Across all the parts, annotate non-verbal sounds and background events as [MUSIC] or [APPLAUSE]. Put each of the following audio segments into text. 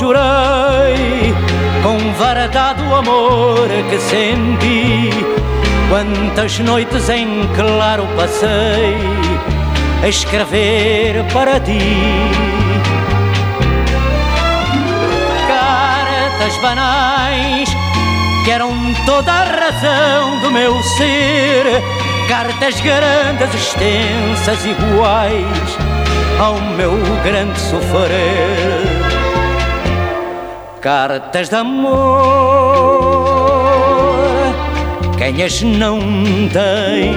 jurei com verdade o amor que senti. Quantas noites em claro passei a escrever para ti. Cartas banais que eram toda a razão do meu ser. Cartas grandes, extensas, iguais ao meu grande sofrer. Cartas de amor, quem as não tem?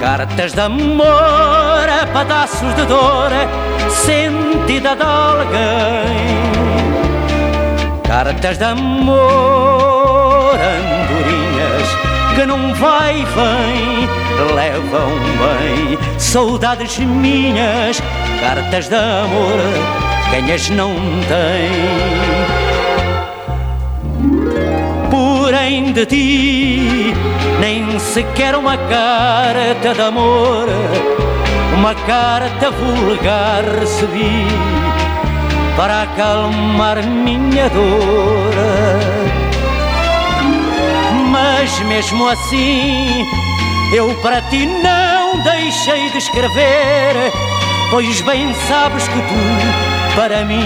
Cartas de amor, pedaços de dor, sentida de alguém. Cartas de amor, andorinhas, que não vai e vem, levam bem. Saudades minhas, cartas de amor, quem as não tem. Porém de ti, nem sequer uma carta de amor, uma carta vulgar recebi para acalmar minha dor. Mas mesmo assim, eu para ti não deixei de escrever, pois bem sabes que tu para mim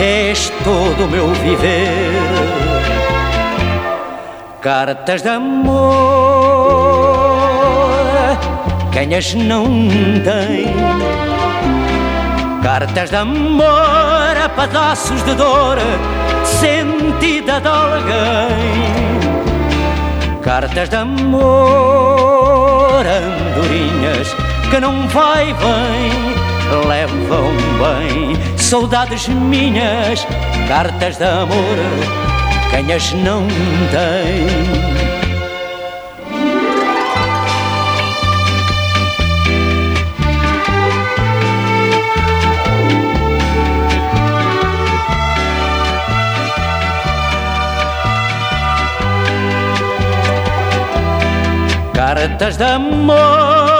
és todo o meu viver. Cartas de amor, quem as não tem? Cartas de amor a pedaços de dor, sentida de alguém. Cartas de amor, andorinhas que não vai bem levam bem saudades minhas, cartas de amor, quem as não tem. Cartas de amor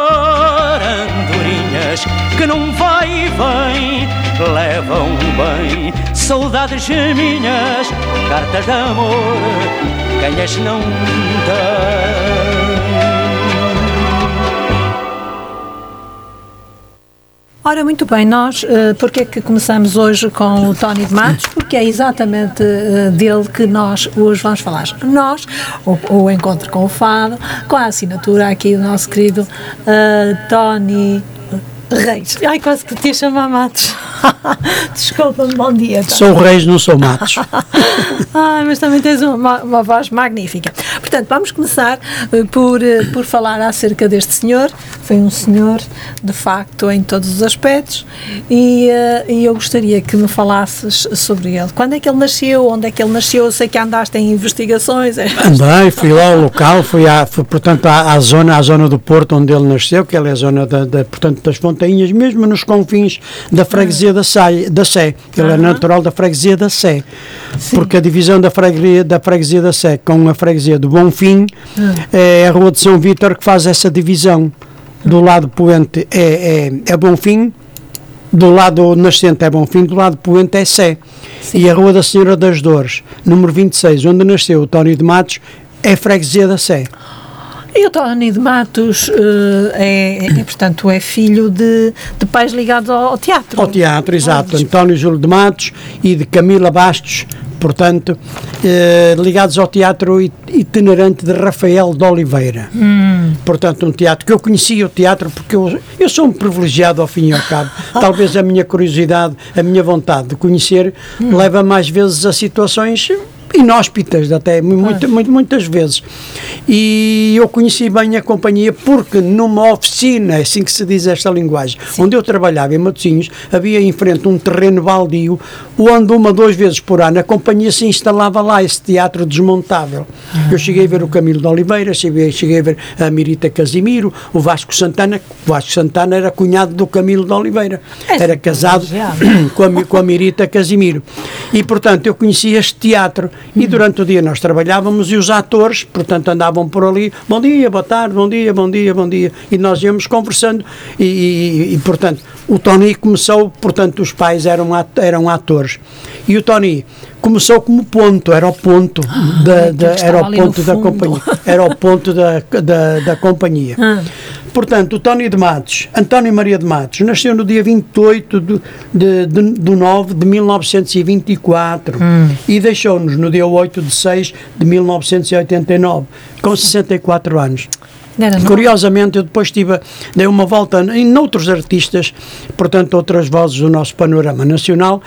que não vai e vem, levam bem saudades minhas, cartas de amor, quem as não tem. Ora, muito bem, nós, uh, porque é que começamos hoje com o Tony de Matos? Porque é exatamente uh, dele que nós hoje vamos falar. Nós, o, o encontro com o Fado, com a assinatura aqui do nosso querido uh, Tony Reis. Ai, quase que te ia chamar Matos. [LAUGHS] Desculpa-me, bom dia. Tá? Sou Reis, não sou Matos. Ai, [LAUGHS] mas também tens uma, uma, voz magnífica. Portanto, vamos começar uh, por, uh, por falar acerca deste senhor. Foi um senhor, de facto, em todos os aspectos. E, uh, e eu gostaria que me falasses sobre ele. Quando é que ele nasceu? Onde é que ele nasceu? Eu sei que andaste em investigações. Andei, fui lá ao local, fui, à, fui portanto, à, à, zona, à zona do Porto onde ele nasceu, que ele é a zona da, da portanto, das fontes montanhas, mesmo nos confins da freguesia da, Sé, da Sé. Ele é natural da freguesia da Sé. Sim. Porque a divisão da freguesia, da freguesia da Sé com a freguesia do Bonfim hum. é a Rua de São Vítor que faz essa divisão. Do lado poente é, é, é Bonfim, do lado nascente é Bonfim, do lado poente é Sé. Sim. E a Rua da Senhora das Dores, número 26, onde nasceu o Tónio de Matos, é freguesia da Sé. E o Tony de Matos uh, é, é, portanto, é filho de, de pais ligados ao, teatro. Ao teatro, exato. António Júlio de Matos e de Camila Bastos, portanto, eh, ligados ao teatro itinerante de Rafael de Oliveira. Hum. Portanto, um teatro que eu conhecia o teatro porque eu, eu sou um privilegiado ao fim e ao cabo. [LAUGHS] Talvez a minha curiosidade, a minha vontade de conhecer hum. leva mais vezes a situações inóspitas até, muito, muito, muitas vezes. E eu conheci bem a companhia porque numa oficina, é assim que se diz esta linguagem, Sim. onde eu trabalhava em Matosinhos, havia em frente um terreno baldio, onde uma, duas vezes por ano a companhia se instalava lá, esse teatro desmontável. Ah. Eu cheguei a ver o Camilo de Oliveira, cheguei, cheguei a ver a Mirita Casimiro, o Vasco Santana, o Vasco Santana era cunhado do Camilo de Oliveira, é era casado [COUGHS] com a, com a Mirita Casimiro. E, portanto, eu conheci este teatro E durante o dia nós trabalhávamos e os atores, portanto, andavam por ali, bom dia, boa tarde, bom dia, bom dia, bom dia, e nós íamos conversando e, e, e portanto, o Tony começou, portanto, os pais eram, eram atores. E o Tony começou como ponto, era o ponto, ah, da, da era o ponto da companhia. Era o ponto da, da, da companhia. Ah. Portanto, o Tony de Matos, António Maria de Matos, nasceu no dia 28 de, de, de, de 9 de 1924 hum. e deixou-nos no dia 8 de 6 de 1989, com 64 anos. Curiosamente, eu depois tive, dei uma volta em outros artistas, portanto, outras vozes do nosso panorama nacional,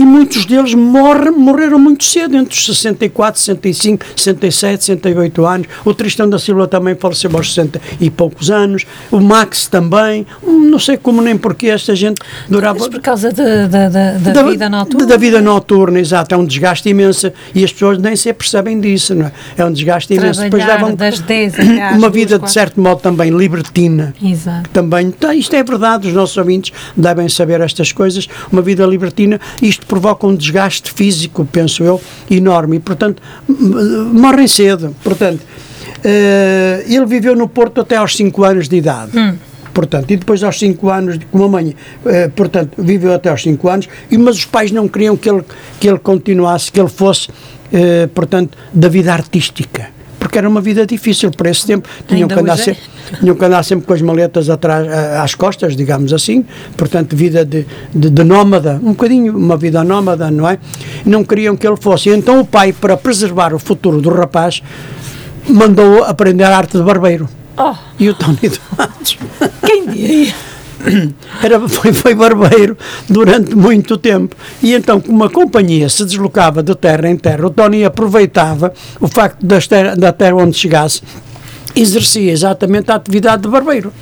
e muitos deles morre, morreram muito cedo, entre os 64, 65, 67, 68 anos. O Tristão da Silva também faleceu aos 60 e poucos anos. O Max também. Não sei como nem porque esta gente durava. Mas por causa de, de, de, da, vida noturna. Da vida noturna, exato. É um desgaste imenso e as pessoas nem se percebem disso, não é? É um desgaste imenso. Depois levam das 10 uma [COUGHS] vida, de certo modo, também libertina. Exato. Também, tá, isto é verdade, os nossos ouvintes devem saber estas coisas. Uma vida libertina, isto provoca um desgaste físico, penso eu, enorme. E, portanto, morrem cedo. Portanto, uh, ele viveu no Porto até aos 5 anos de idade. Hum. Portanto, e depois aos 5 anos, como a mãe, uh, portanto, viveu até aos 5 anos, e, mas os pais não queriam que ele, que ele continuasse, que ele fosse, uh, portanto, da vida artística porque era uma vida difícil para esse tempo. Tinham que, andar sempre, tinham que andar sempre com as maletas atrás, às costas, digamos assim, portanto, vida de, de, de nómada, um bocadinho, uma vida nómada, não é? Não queriam que ele fosse. Então o pai, para preservar o futuro do rapaz, mandou aprender a arte de barbeiro. Oh. E o Tony Matos. Quem diria? [COUGHS] era, foi, foi barbeiro durante muito tempo. E então, como a companhia se deslocava de terra em terra, o Tony aproveitava o facto terra, da terra onde chegasse exercia exatamente a atividade de barbeiro.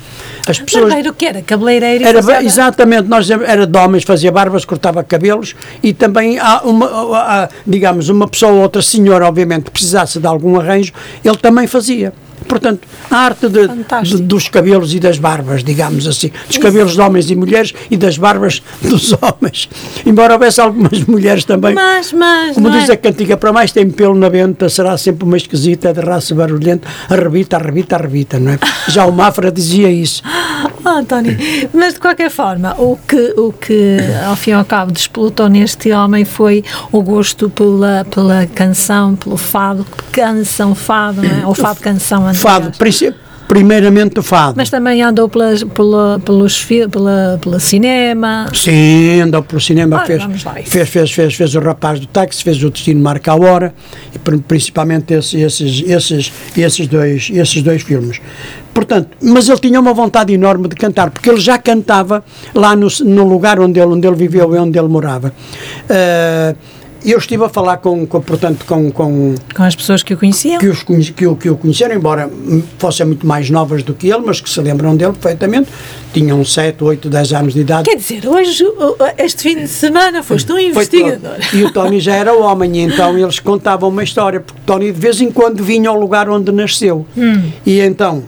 As pessoas, barbeiro que era? Cabeleireiro? Era, exatamente, nós, era de homens, fazia barbas, cortava cabelos e também há uma, digamos, uma pessoa ou outra senhora, obviamente, precisasse de algum arranjo, ele também fazia. Portanto, a arte de, de, dos cabelos e das barbas, digamos assim, dos cabelos de homens e mulheres e das barbas [LAUGHS] dos homens. Embora houvesse algumas mulheres também. Mas, mas. Como diz é? a cantiga, para mais tem pelo na venta, será sempre uma esquisita, de raça barulhenta, arrebita, arrebita, arrebita, não é? Já o Mafra dizia isso. Oh, [LAUGHS] António, mas de qualquer forma, o que, o que ao fim e ao cabo despolutou neste homem foi o gosto pela, pela canção, pelo fado, canção fado, não é? ou fado canção fado, primeiramente o fado. Mas também andou pelas, pela, pelos, pela, pela cinema. Sim, andou pelo cinema, fez, fez, fez, fez, fez o Rapaz do Táxi, fez o Destino Marca a Hora, e principalmente esses, esses, esses, esses, dois, esses dois filmes. Portanto, mas ele tinha uma vontade enorme de cantar, porque ele já cantava lá no, no lugar onde ele, onde ele viveu e onde ele morava. Uh, eu estive a falar com, com portanto, com, com, com as pessoas que o conheciam? Que, os, que, o, que o conheceram, embora fossem muito mais novas do que ele, mas que se lembram dele perfeitamente. Tinham 7, 8, 10 anos de idade. Quer dizer, hoje, este fim de semana, foste um investigador. e o [LAUGHS] Tony já era homem, e então eles contavam uma história, porque Tony de vez em quando vinha ao lugar onde nasceu. Hum. E então,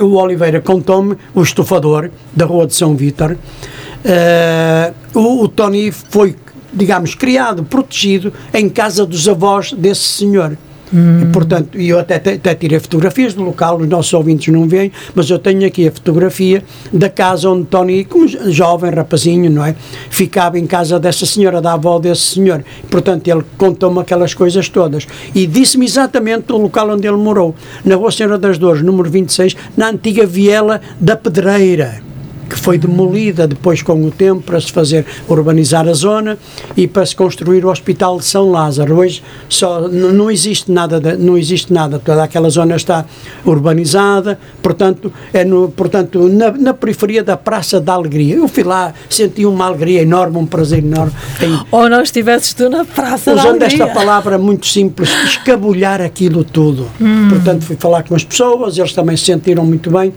o Oliveira contou-me, o estufador da Rua de São Vítor, uh, o, o Tony foi digamos, criado, protegido em casa dos avós desse senhor. Hum. E, portanto, eu até, até tirei fotografias do local, os nossos ouvintes não veem, mas eu tenho aqui a fotografia da casa onde Tony, como jovem rapazinho, não é? Ficava em casa dessa senhora, da avó desse senhor. Portanto, ele contou-me aquelas coisas todas. E disse-me exatamente o local onde ele morou, na Rua Senhora das Dores, número 26, na antiga Viela da Pedreira que foi demolida depois com o tempo para se fazer urbanizar a zona e para se construir o Hospital de São Lázaro. Hoje só não existe nada, de, não existe nada, toda aquela zona está urbanizada, portanto, é no, portanto na, na periferia da Praça da Alegria. Eu fui lá, senti uma alegria enorme, um prazer enorme. Em, Ou não estivesses tu na Praça da Alegria. Usando esta palavra muito simples, escabulhar aquilo tudo. Hum. Portanto, fui falar com as pessoas, eles também se sentiram muito bem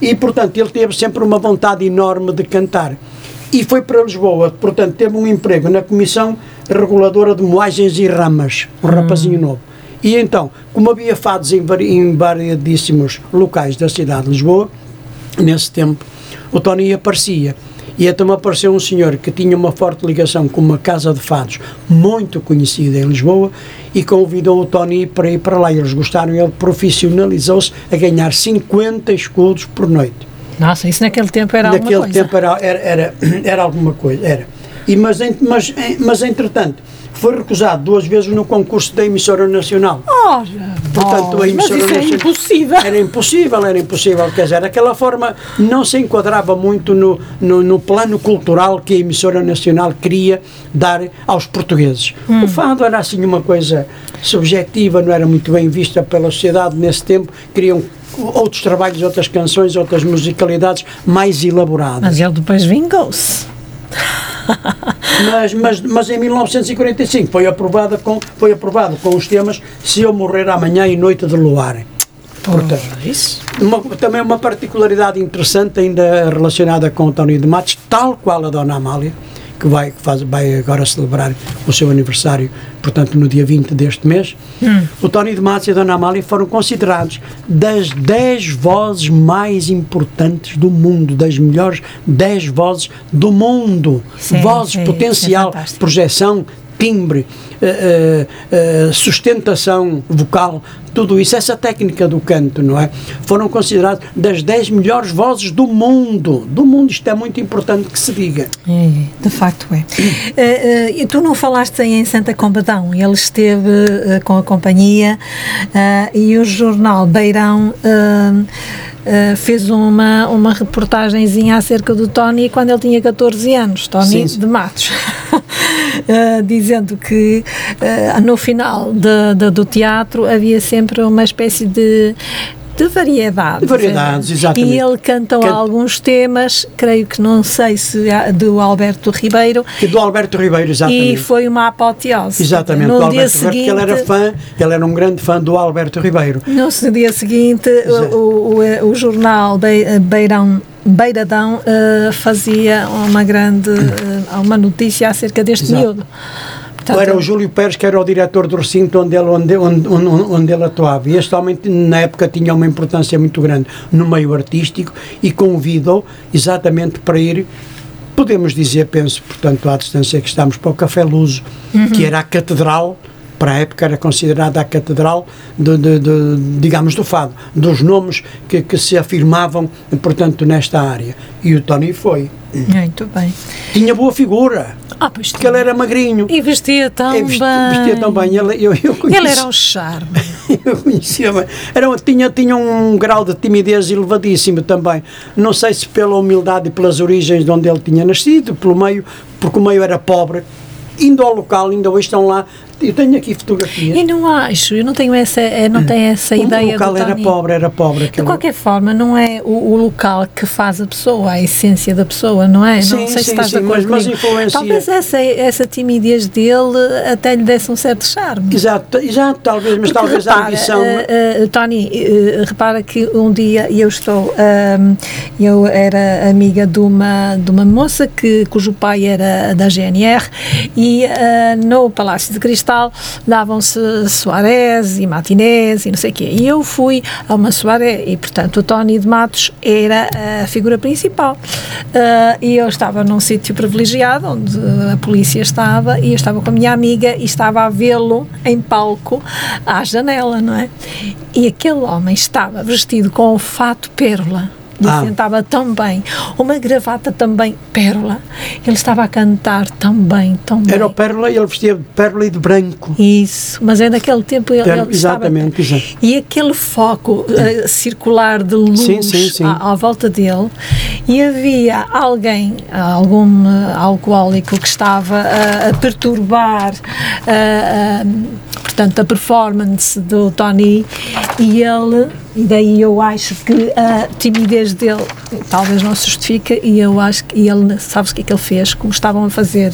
e, portanto, ele teve sempre uma vontade enorme de cantar. E foi para Lisboa, portanto, teve um emprego na Comissão Reguladora de Moagens e Ramas, um hum. rapazinho novo. E então, como havia fados em, em variadíssimos locais da cidade de Lisboa, nesse tempo, o Tony aparecia. E então apareceu um senhor que tinha uma forte ligação com uma casa de fados muito conhecida em Lisboa e convidou o Tony para ir para lá. Eles gostaram, ele profissionalizou-se a ganhar 50 escudos por noite. Nossa, isso naquele tempo era Naquele alguma coisa. tempo era, era, era, [CLEARS THROAT] era alguma coisa, era. E, mas, mas, mas, entretanto, foi recusado duas vezes no concurso da emissora nacional. Ora, Portanto, a bolas, mas emissora isso é nacional- impossível. Era impossível, era impossível. Quer dizer, aquela forma não se enquadrava muito no, no, no plano cultural que a emissora nacional queria dar aos portugueses. Hum. O fado era assim uma coisa subjetiva, não era muito bem vista pela sociedade nesse tempo. Queriam outros trabalhos, outras canções, outras musicalidades mais elaboradas. Mas ele depois vingou-se. Mas, mas, mas em 1945 foi, aprovada com, foi aprovado com os temas Se Eu Morrer Amanhã e Noite de Luar. Portanto, Isso. Uma- também uma particularidade interessante ainda relacionada com o Tony de Matos, tal qual a Dona Amália, que vai, que faz, vai agora celebrar o seu aniversário, portanto no dia 20 deste mês, o Tony de Matos e a Dona Amália foram considerados das 10 vozes mais importantes do mundo, das melhores 10 vozes do mundo. Sim, vozes, sim, potencial, é fantástico. projeção, timbre, eh, eh, sustentação vocal, tudo isso, essa técnica do canto, não é? Foram consideradas das 10 melhores vozes do mundo. Do mundo, isto é muito importante que se diga. É, de facto é. Eh, e tu não falaste aí em Santa Combadão, ele esteve eh, com a companhia e o jornal Beirão eh, fez uma, uma reportagenzinha acerca do Tony quando ele tinha 14 anos, Tony Sim, sim. de Matos, Eh, dizendo que eh, no final de- de- do teatro havia sempre uma espécie de de variedade. De variedades, exatamente. E ele canta Canta- alguns temas, creio que não sei se é do Alberto Ribeiro, Que do Alberto Ribeiro, exatamente. e foi uma apoteose. Exatamente, no do dia Alberto Ribeiro, seguinte, porque ele era fã, ele era um grande fã do Alberto Ribeiro. No dia seguinte, o, o, o jornal Be- Beirão Beiradão eh, fazia uma grande eh, uma notícia acerca deste Exato. miúdo. Portanto, Era o Júlio Pérez que era o diretor do recinto onde ele, onde, onde, onde, ele atuava. E este homem, na época, tinha uma importância muito grande no meio artístico e convidou exatamente para ir, podemos dizer, penso, portanto, à distância que estamos, para o Café Luso, que era a catedral, para a época era considerada a catedral, de, de- de- digamos, do fado, dos nomes que, que se afirmavam, portanto, nesta área. E o Tony foi. Muito bem. Tinha boa figura, Ah, pois porque ele era magrinho. E vestia tão É, vesti- bem. vestia tão bem. Ele, eu, eu conheci, Ele era um charme. [LAUGHS] eu conhecia bem. Era, tinha, tinha um grau de timidez elevadíssimo também. Não sei se pela humildade e pelas origens de onde ele tinha nascido, pelo meio, porque o meio era pobre. Indo ao local, ainda hoje estão lá. Eu tenho aqui fotografias. E não acho, eu não tenho essa, não tenho essa o ideia local do era pobre, era pobre. De aquele- qualquer forma, não é o, o local que faz a pessoa, a essência da pessoa, não é? Sim, não sei se sim, estás sim, de acordo mas- mas comigo. Talvez essa, essa timidez dele até lhe desse um certo charme. Exato, exato, talvez, mas Porque talvez a repara, ambição. eh, eh, Tony, eh, repara que um dia eu estou, eu era amiga de uma, de uma moça que, cujo pai era da GNR e ah, no Palácio de Cristal davam-se soarés e matinés e não sei o quê. E eu fui a uma soaré e, portanto, o Tony de Matos era a figura principal. Ah, e eu estava num sítio privilegiado onde a polícia estava e eu estava com a minha amiga e estava a vê-lo em palco à janela, não é? E aquele homem estava vestido com um fato pérola. E Ah. sentava tão bem, uma gravata também pérola. Ele estava a cantar tão bem, tão bem. Era o Pérola e ele vestia de pérola e de branco. Isso, mas é naquele tempo ele, Era- ele estava- exatamente. E aquele foco eh, circular de luz Sim, sim, sim. À, à volta dele e havia alguém, algum eh, alcoólico que estava a- a perturbar eh, eh, portanto a performance do Tony e ele e daí eu acho que a timidez dele talvez não se justifica e eu acho que ele, sabes o que é que ele fez? Como estavam a fazer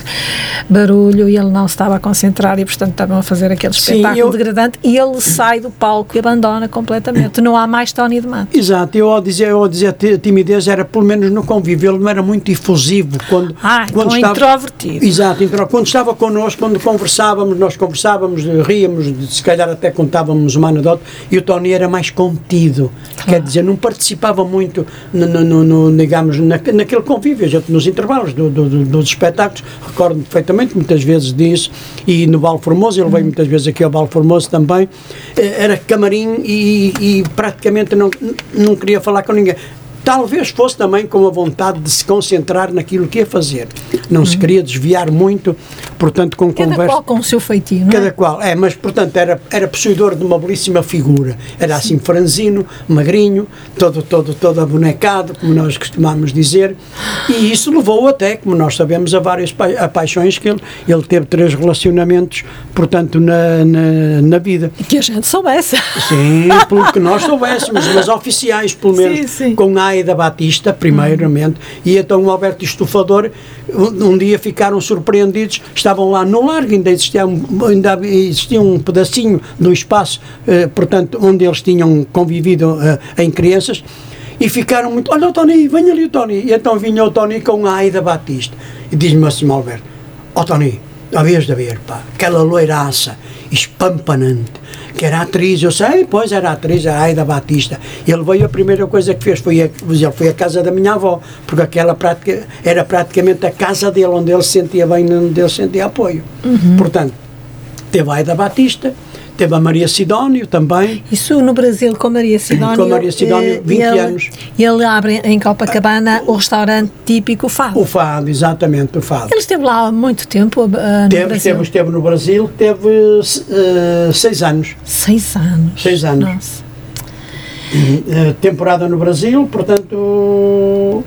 barulho e ele não se estava a concentrar e portanto estavam a fazer aquele Sim, espetáculo eu- degradante e ele sai do palco e abandona completamente. Não há mais Tony de Matos. Exato, eu ao dizer, eu ao dizer ti- timidez era pelo menos no convívio, ele não era muito efusivo quando, Ah, quando então introvertido. Exato, intro- quando estava connosco, quando conversávamos, nós conversávamos, ríamos, se calhar até contávamos uma anedota, e o Tony era mais contido, metido, quer dizer, não participava muito, no, no, no, digamos, na, naquele convívio, a gente, nos intervalos do, do, do, dos espetáculos, recordo perfeitamente muitas vezes disso, e no Val Formoso, ele veio muitas vezes aqui ao Val Formoso também, eh, era camarim e, e praticamente não, não queria falar com ninguém. Talvez fosse também com a vontade de se concentrar naquilo que ia fazer. Não se queria desviar muito, portanto, com Cada conversa. qual com o seu feitio, não Cada é? qual, é, mas portanto era, era possuidor de uma belíssima figura. Era assim franzino, magrinho, todo, todo, todo abonecado, como nós costumamos dizer, e isso levou até, como nós sabemos, a várias pa- a paixões que ele, ele teve três relacionamentos, portanto, na, na, na vida. Que a gente soubesse. Sim, pelo que nós [LAUGHS] soubéssemos, mas oficiais, pelo menos, Sim, sim. com a Aida Batista, primeiramente, e então o Alberto Estufador, um, um dia ficaram surpreendidos, estavam lá no largo, ainda existia um, ainda existia um pedacinho do espaço, eh, portanto, onde eles tinham convivido eh, em crianças, e ficaram muito, olha o Tony, venha ali o Tony, e então vinha o Tony com a Aida Batista, e diz-me assim, Alberto, ó Tony, havias de ver, pá, aquela loiraça, espampanante, que era atriz, eu sei, pois era atriz, a Aida Batista. Ele veio, a primeira coisa que fez foi a, ele foi à casa da minha avó, porque aquela prática, era praticamente a casa dele, onde ele se sentia bem, onde ele sentia apoio. Portanto, teve a Aida Batista, teve a Maria Sidónio também, Isso no Brasil com Maria Sidónio. Com Maria Sidónio, eh, 20 ele, anos. Ele abre em Copacabana o restaurante típico Fado. o Fado, exatamente, o Fado. Ele esteve lá há muito tempo eh, no Teve, Brasil. esteve, esteve no Brasil, teve eh, seis anos. Seis anos. Seis anos. Nossa. Eh, temporada no Brasil, portanto,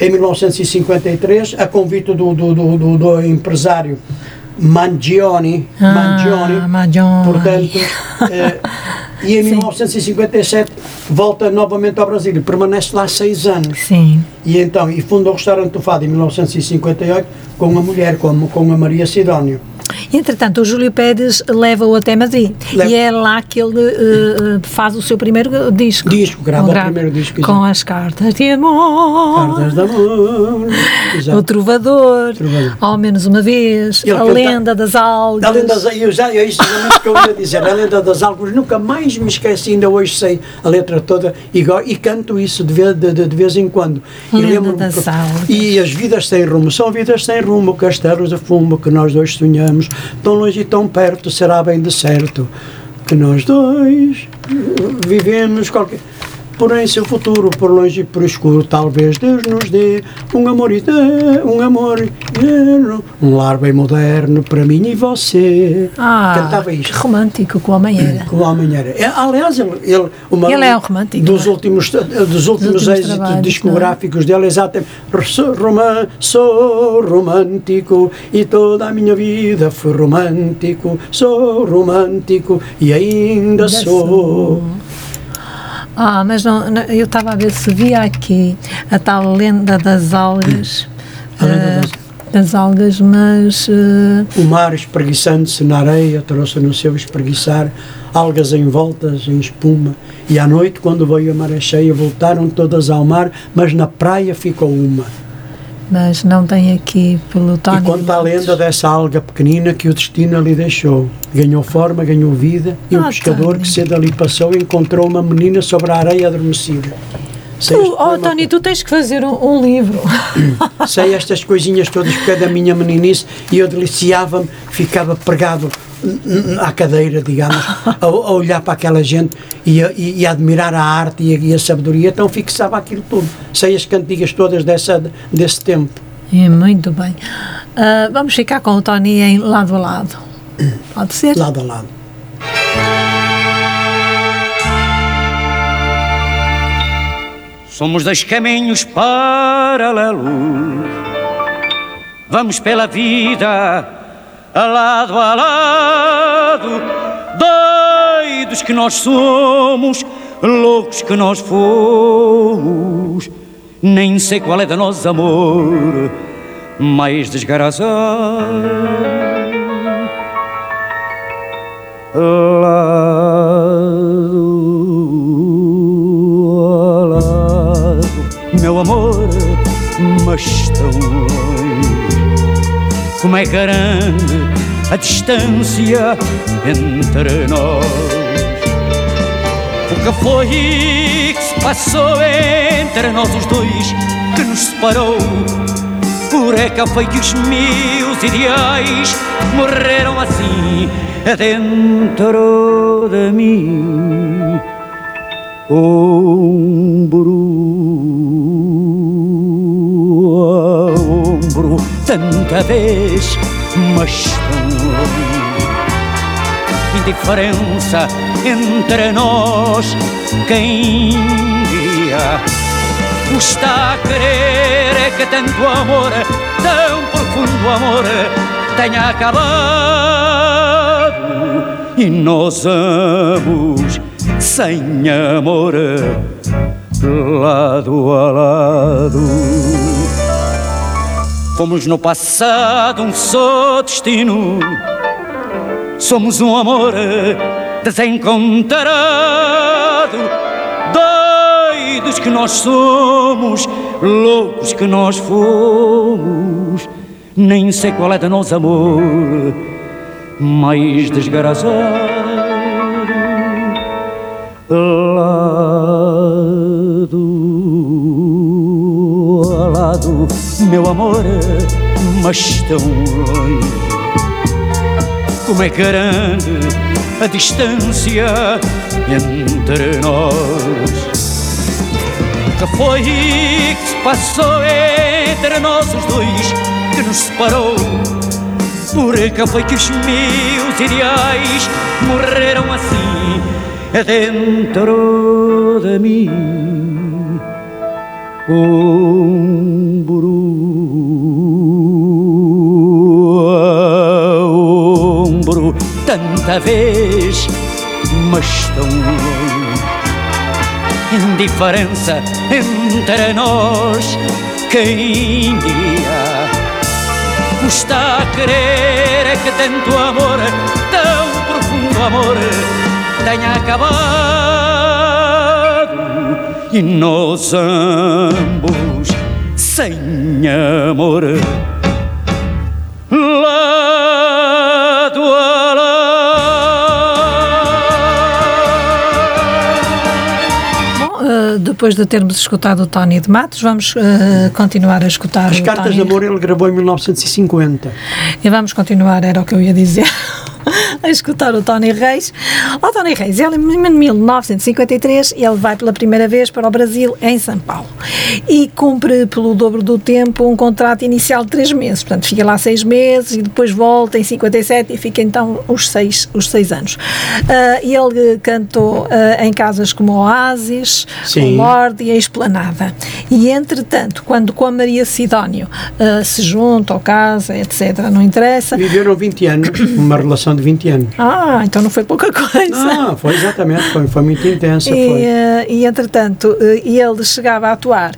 em 1953, a convite do, do, do, do- do empresário Mangione, Ah, Mangione, Mangione. portanto, [LAUGHS] eh, e em 1957 volta novamente ao Brasil e permanece lá seis anos. Sim. E então, e funda o restaurante do Fado em 1958 com a mulher, com, com a Maria Sidónio. Entretanto, o Júlio Pérez leva-o até Madrid. Leva- E é lá que ele eh, faz o seu primeiro disco. Disco, grava Ele o primeiro disco, Com as cartas de amor. Cartas de amor. O. Trovador, Trovador. ao menos uma vez, Ele a canta- lenda das algas. A lenda das, eu já, é isso exatamente que eu ia dizer. A lenda das álbuns, nunca mais me esqueci, ainda hoje sei a letra toda e, e canto isso de vez, de, de- de vez em quando. E Lenda lembro-me das porque- algas. E as vidas sem rumo, são vidas sem rumo, castelos de fumo que nós dois sonhamos, tão longe e tão perto, será bem de certo que nós dois vivemos qualquer. Porém, se o futuro por longe e por escuro, talvez Deus nos dê um amor eterno, um amor eterno, um lar bem moderno para mim e você. Ah, Cantava que isto. romântico que o homem era. [CLEARS THROAT] Que o homem era. É, aliás, ele, ele, uma- Ele é um romântico, Dos não é? últimos, dos últimos, últimos êxitos discográficos dele, exatamente. Sou, romã- sou romântico e toda a minha vida foi romântico. Sou romântico e ainda Ainda sou. sou. Ah, mas não, não- eu estava a ver se via aqui a tal lenda das algas. A lenda eh, das- das algas, mas eh, O mar espreguiçando-se na areia trouxe no seu espreguiçar algas envoltas em espuma. E à noite, quando veio a maré cheia, voltaram todas ao mar, mas na praia ficou uma. Mas não tem aqui pelo Tony. E conta a lenda dessa alga pequenina que o destino ali deixou. Ganhou forma, ganhou vida, e um Ah, pescador Tony. que cedo ali passou encontrou uma menina sobre a areia adormecida. Sei, Tu, oh, Tony, tu tens que fazer um, um livro. sei estas coisinhas todas porque é da minha meninice e eu deliciava-me, ficava pregado à cadeira, digamos, [LAUGHS] a, a olhar para aquela gente e a, e- a admirar a arte e a, e a sabedoria, então fixava aquilo tudo. Sei as cantigas todas dessa, desse tempo. É, muito bem. Ah, vamos ficar com o Tony em lado a lado. [COUGHS] Pode ser? lado a lado. Somos dois caminhos paralelos. Vamos pela vida, lado a lado. Doidos que nós somos, loucos que nós fomos. Nem sei qual é de nós amor mais desgraçado. Lado a lado, meu amor, mas tão longe. Como é grande a distância entre nós. que foi que se passou entre nós os dois que nos separou? Por é que foi que os meus ideais morreram assim dentro de mim? Ombro a ombro, tanta vez, mas tão indiferença entre nós. Quem diria? Está a querer que tanto amor, tão profundo amor, tenha acabado e nós ambos sem amor, lado a lado. Fomos no passado um só destino Somos um amor desencontrado, doidos que nós somos, loucos que nós fomos. Nem sei qual é de nós amor mais desgraçado. Lado lado, meu amor, mas tão longe como é grande a distância entre nós. Que foi que se passou entre nós os dois que nos separou? Por que foi que os meus ideais morreram assim dentro de mim? Tanta vez, mas tão. Indiferença entre nós, quem diria? Está a querer que tanto amor, tão profundo amor, tenha acabado e nós ambos sem amor. Lado a depois de termos escutado o Tony de Matos, vamos uh, continuar a escutar As Cartas Tony... de Amor ele gravou em 1950. E vamos continuar, era o que eu ia dizer. [LAUGHS] [LAUGHS] a escutar o Tony Reis. O Tony Reis, ele em 1953, ele vai pela primeira vez para o Brasil, em São Paulo, e cumpre pelo dobro do tempo um contrato inicial de três meses, portanto fica lá seis meses e depois volta em 57 e fica então os seis, os seis anos. Uh, ele cantou uh, em casas como Oasis, Sim. o Lorde e a Esplanada. E entretanto, quando com a Maria Sidónio uh, se junta ou casa, etc., não interessa. Viveram 20 anos, uma relação de 20 anos. Ah, então não foi pouca coisa. Ah, foi exatamente, foi, foi muito intensa. E, foi. Uh, e entretanto, uh, ele chegava a atuar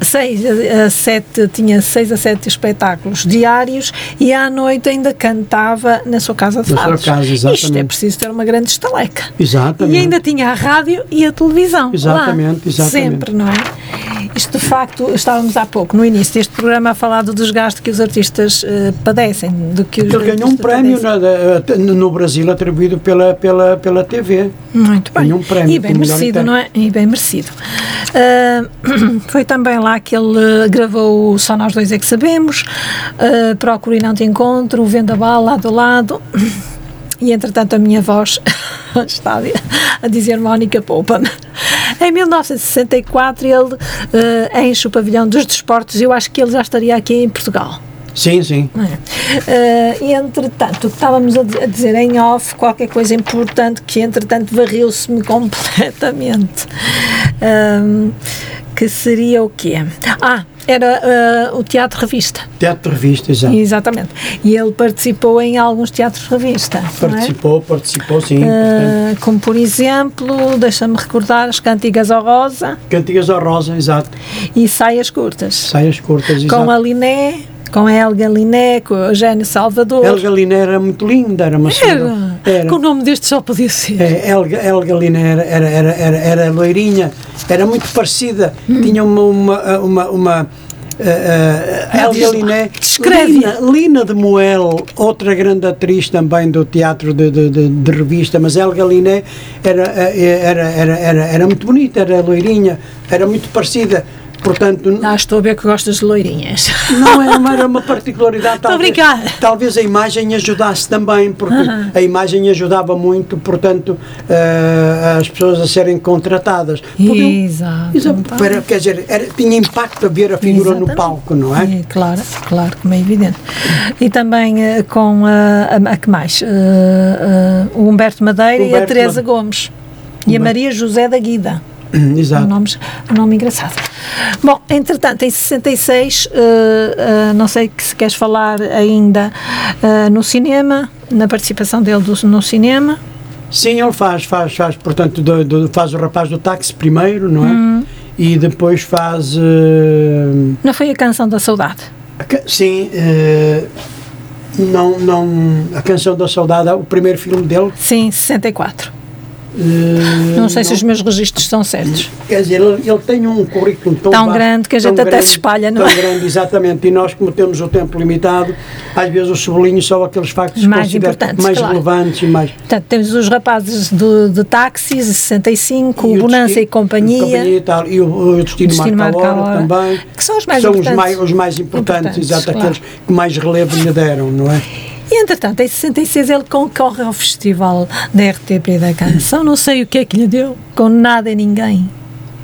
seis a sete, tinha seis a sete espetáculos diários e à noite ainda cantava na sua casa de na fados. Sua casa, exatamente. Isto é preciso ter uma grande estaleca. Exatamente. E ainda tinha a rádio e a televisão. Exatamente, lá, exatamente. Sempre, não é? Isto de facto, estávamos há pouco, no início deste programa, a falar do desgaste que os artistas uh, padecem. Do que Ele ganhou um prémio no, no Brasil atribuído pela, pela, pela TV. Muito bem. Ganhou um prémio. E bem merecido, não é? E bem merecido. Uh, [CLEARS THROAT] foi também lá que ele gravou Só Nós Dois É Que Sabemos, uh, Procuro e Não Te Encontro, O Vendaval, Lado a Lado. E entretanto a minha voz [LAUGHS] está a dizer Mónica Poupa-me. Em 1964 ele uh, enche o pavilhão dos desportos eu acho que ele já estaria aqui em Portugal. Sim, sim. É. Uh, entretanto, estávamos a, dizer em off, qualquer coisa importante que entretanto varreu-se-me [LAUGHS] completamente. Que seria o quê? Ah, era uh, o Teatro Revista. Teatro Revista, exato. Exatamente. E ele participou em alguns teatros revista. Participou, é? participou, sim. Uh, como por exemplo, deixa-me recordar as Cantigas ao Rosa. Cantigas ao Rosa, exato. E Saias Curtas. Saias Curtas, exato. Com a Liné com a Helga Liné, com o Eugênio Salvador. Helga Liné era muito linda, era uma senhora. Era. Com o nome deste só podia ser. É, Helga, Helga Liné era, era, era, era, loirinha, era muito parecida, hum. tinha uma, uma, uma, uma uh, Helga Liné, Descreve. Lina, Lina de Moel, outra grande atriz também do teatro de, de, de, revista, mas Helga Liné era, eh, era, era, era, era muito bonita, era loirinha, era muito parecida. Portanto, Ah, estou a ver que gostas de loirinhas. não era, não era uma [LAUGHS] particularidade. Talvez, talvez a imagem ajudasse também, porque Aham. a imagem ajudava muito, portanto, eh, as pessoas a serem contratadas. Podiam- Exato. Exato, para- quer dizer, era- tinha impacto a ver a figura no Exatamente. palco, não é? É, claro, claro, como é evidente. E também eh, com a, a, a que mais? Eh, eh, o Humberto Madeira e a Humberto Teresa Gomes. E a Humberto. Maria José da Guida. Um [COUGHS] Exato. nome, um nome engraçado. Bom, entretanto, em 66, eh, eh, não sei que se queres falar ainda eh, no cinema, na participação dele do- no cinema. Sim, ele faz, faz, faz, portanto, do- do- faz o rapaz do táxi primeiro, não é? Hum. E depois faz. eh, Não foi a canção da saudade? sim, eh, não, não. A Canção da Saudade, o primeiro filme dele. Sim, 64. Eh, Não sei se os meus registros estão certos. Quer dizer, ele, ele tem um currículo tão, Tão grande que a tão gente até grande, se espalha, não tão é? grande, exatamente. E nós, como temos o tempo limitado, às vezes o sublinho só aqueles factos Mais importantes, mais claro. relevantes e mais. Portanto, temos os rapazes do, de táxis, 65, o Bonança Destino- e Companhia, e, tal, e o, o Destino, Destino Marca, Hora, também. que são os mais são os importantes. mais, os mais importantes, Importantes, exato, claro. aqueles que mais relevo lhe deram, não é? E, entretanto, em 66 ele concorre ao Festival da RTP da Canção. Não sei o que é que lhe deu, com nada e ninguém.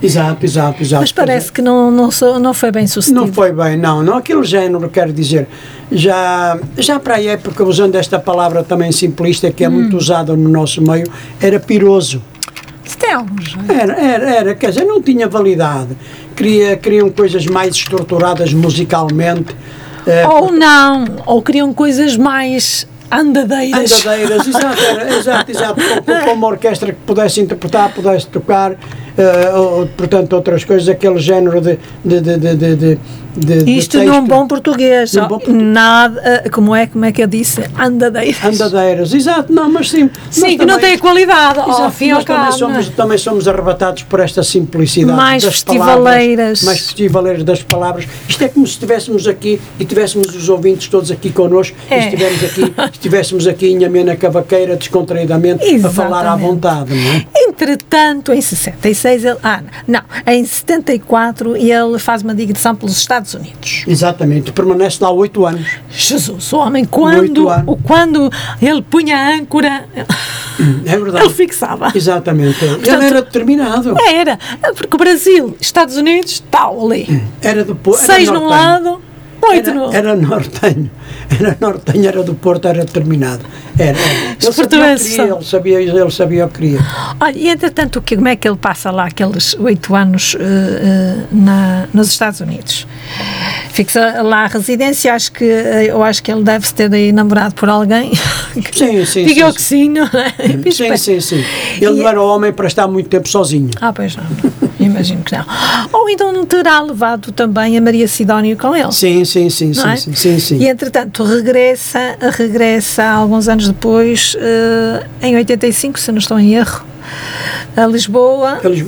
Exato, exato, exato. Mas parece que não, não, não foi bem sucedido. Não foi bem, não, não. Aquele género, quero dizer, já, já para a época, usando esta palavra também simplista, que é Hum. muito usada no nosso meio, era piroso. Alguns. Era, era, era, quer dizer, não tinha validade. Queria, queriam coisas mais estruturadas musicalmente. Eh, Ou não, ou queriam coisas mais andadeiras. Andadeiras, [LAUGHS] exato, exato, exato. Uma orquestra que pudesse interpretar, pudesse tocar, eh, ou, portanto, outras coisas, aquele género de. de, de, de, de, de- Isto texto. num bom português. Num bom português. Nada, ah, como é, como é que eu disse? Andadeiras. Andadeiras, exato, não, mas sim. Sim, que não tem qualidade. Exato, ao fim nós também cabo. somos, é? também somos arrebatados por esta simplicidade Mais das festivaleiras. palavras, mais festivaleiras das palavras. Isto é como se estivéssemos aqui e tivéssemos os ouvintes todos aqui connosco É. e estivéssemos aqui, estivéssemos aqui em amena cavaqueira, descontraídamente, a falar à Exatamente. vontade, não é? Entretanto, em 66, ele, ah, não, em 74, ele faz uma digressão pelos Estados Unidos. Exatamente, permanece lá oito anos. Jesus, o homem, quando, o- quando ele punha a âncora, É verdade. ele fixava. Exatamente. Ele era determinado. Era, porque o Brasil, Estados Unidos, tal ali. Era Porto. Seis num lado, no era, era nortenho. Era nortenho, era do Porto, era determinado. Era. Ele sabia, o que portugueses queria, ele, sabia, ele sabia o que queria. Olha, e entretanto, como é que ele passa lá aqueles oito anos eh, eh, na, nos Estados Unidos? Fixa lá a residência, acho que, eh, eu acho que ele deve se ter aí namorado por alguém. Sim, [LAUGHS] sim. Diga eu que sim, não é? [LAUGHS] Sim, sim, sim. Ele E- não era homem para estar muito tempo sozinho. Ah, pois não. [LAUGHS] Imagino que não. Ou então não terá levado também a Maria Sidónio com ele. Sim, sim, sim, sim, é? sim, sim, sim. E entretanto regressa, regressa alguns anos depois, eh, em 85, se não estou em erro, a Lisboa Eles,